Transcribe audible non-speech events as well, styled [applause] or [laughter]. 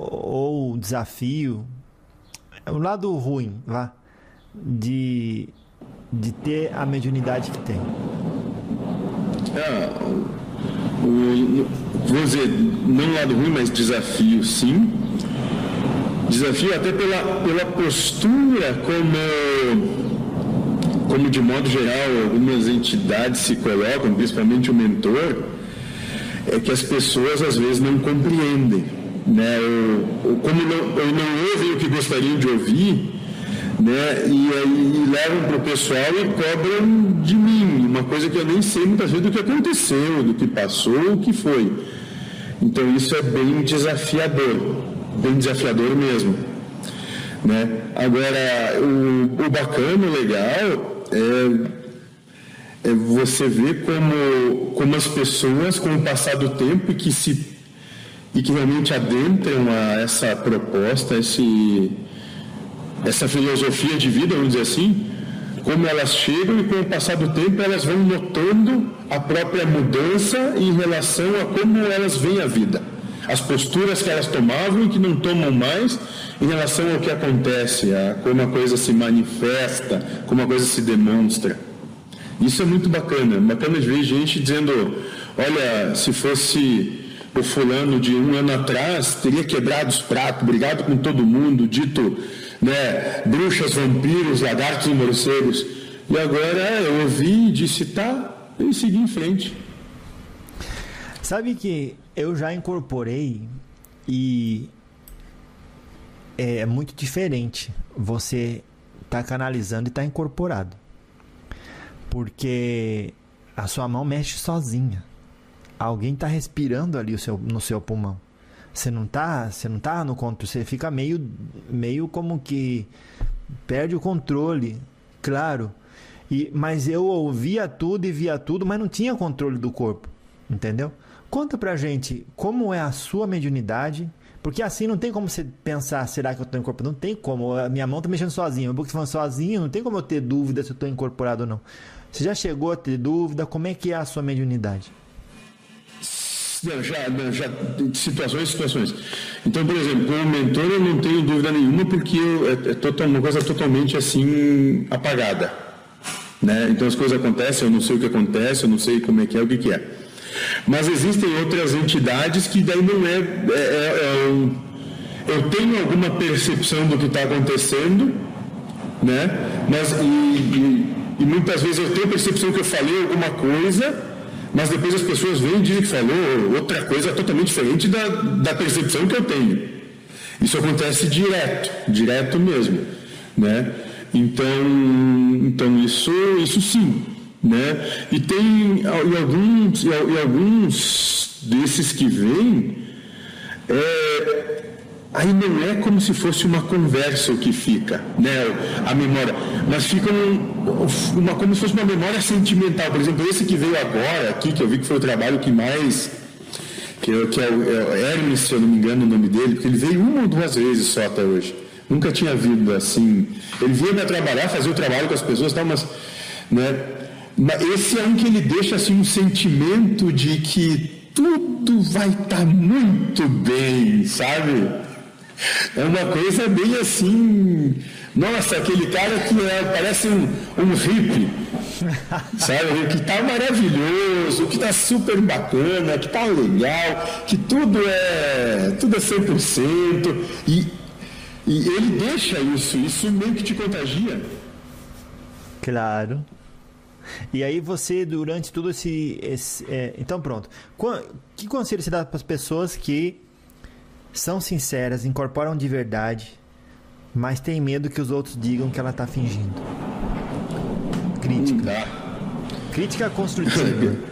ou desafio, o lado ruim, vá, de, de ter a mediunidade que tem? É, o, vou dizer, não lado ruim, mas desafio sim. Desafio até pela, pela postura como, como de modo geral algumas entidades se colocam, principalmente o mentor, é que as pessoas às vezes não compreendem. Né? Ou, como não, não ouvem o que gostariam de ouvir, né? E aí levam para o pessoal e cobram de mim, uma coisa que eu nem sei muitas vezes do que aconteceu, do que passou, o que foi. Então isso é bem desafiador, bem desafiador mesmo. Né? Agora, o, o bacana, o legal, é, é você ver como, como as pessoas, com o passar do tempo, que, se, e que realmente adentram a essa proposta, esse essa filosofia de vida, vamos dizer assim, como elas chegam e com o passar do tempo elas vão notando a própria mudança em relação a como elas veem a vida. As posturas que elas tomavam e que não tomam mais em relação ao que acontece, a como a coisa se manifesta, como a coisa se demonstra. Isso é muito bacana. Bacana de ver gente dizendo, olha, se fosse o fulano de um ano atrás, teria quebrado os pratos, brigado com todo mundo, dito né? bruxas, vampiros, lagartos e morcegos. E agora eu ouvi disse, tá, e segui em frente. Sabe que eu já incorporei e é muito diferente você tá canalizando e tá incorporado. Porque a sua mão mexe sozinha. Alguém tá respirando ali o seu, no seu pulmão. Você não tá, você não tá no controle, você fica meio meio como que perde o controle, claro. E mas eu ouvia tudo e via tudo, mas não tinha controle do corpo, entendeu? Conta pra gente como é a sua mediunidade, porque assim não tem como você pensar, será que eu estou incorporado? Não tem como, a minha mão tá mexendo sozinha, meu boca tá falando sozinho, não tem como eu ter dúvida se eu estou incorporado ou não. Você já chegou a ter dúvida? Como é que é a sua mediunidade? Já, já situações situações. Então, por exemplo, como mentor eu não tenho dúvida nenhuma porque eu, é, é total, uma coisa totalmente assim apagada. Né? Então as coisas acontecem, eu não sei o que acontece, eu não sei como é que é, o que, que é. Mas existem outras entidades que daí não é, é, é, é um, eu tenho alguma percepção do que está acontecendo, né? Mas e, e, e muitas vezes eu tenho percepção que eu falei alguma coisa mas depois as pessoas vêm e dizem que falou outra coisa totalmente diferente da, da percepção que eu tenho. Isso acontece direto, direto mesmo, né? Então, então isso, isso sim, né? E tem e alguns, e alguns desses que vêm, é, Aí não é como se fosse uma conversa o que fica, né, a memória, mas fica um, uma, como se fosse uma memória sentimental. Por exemplo, esse que veio agora aqui, que eu vi que foi o trabalho que mais. que, que é, o, é Hermes, se eu não me engano o nome dele, porque ele veio uma ou duas vezes só até hoje. Nunca tinha vindo assim. Ele vinha para trabalhar, fazer o trabalho com as pessoas, tal, mas. Né, mas esse é um que ele deixa assim um sentimento de que tudo vai estar tá muito bem, sabe? É uma coisa bem assim. Nossa, aquele cara que é, parece um, um hippie, sabe? Que tá maravilhoso, que tá super bacana, que tá legal, que tudo é, tudo é 100%. E, e ele deixa isso, isso meio que te contagia. Claro. E aí você, durante tudo esse. esse é, então, pronto. Que conselho você dá para as pessoas que são sinceras, incorporam de verdade, mas tem medo que os outros digam que ela está fingindo. Crítica. Crítica construtiva. [laughs]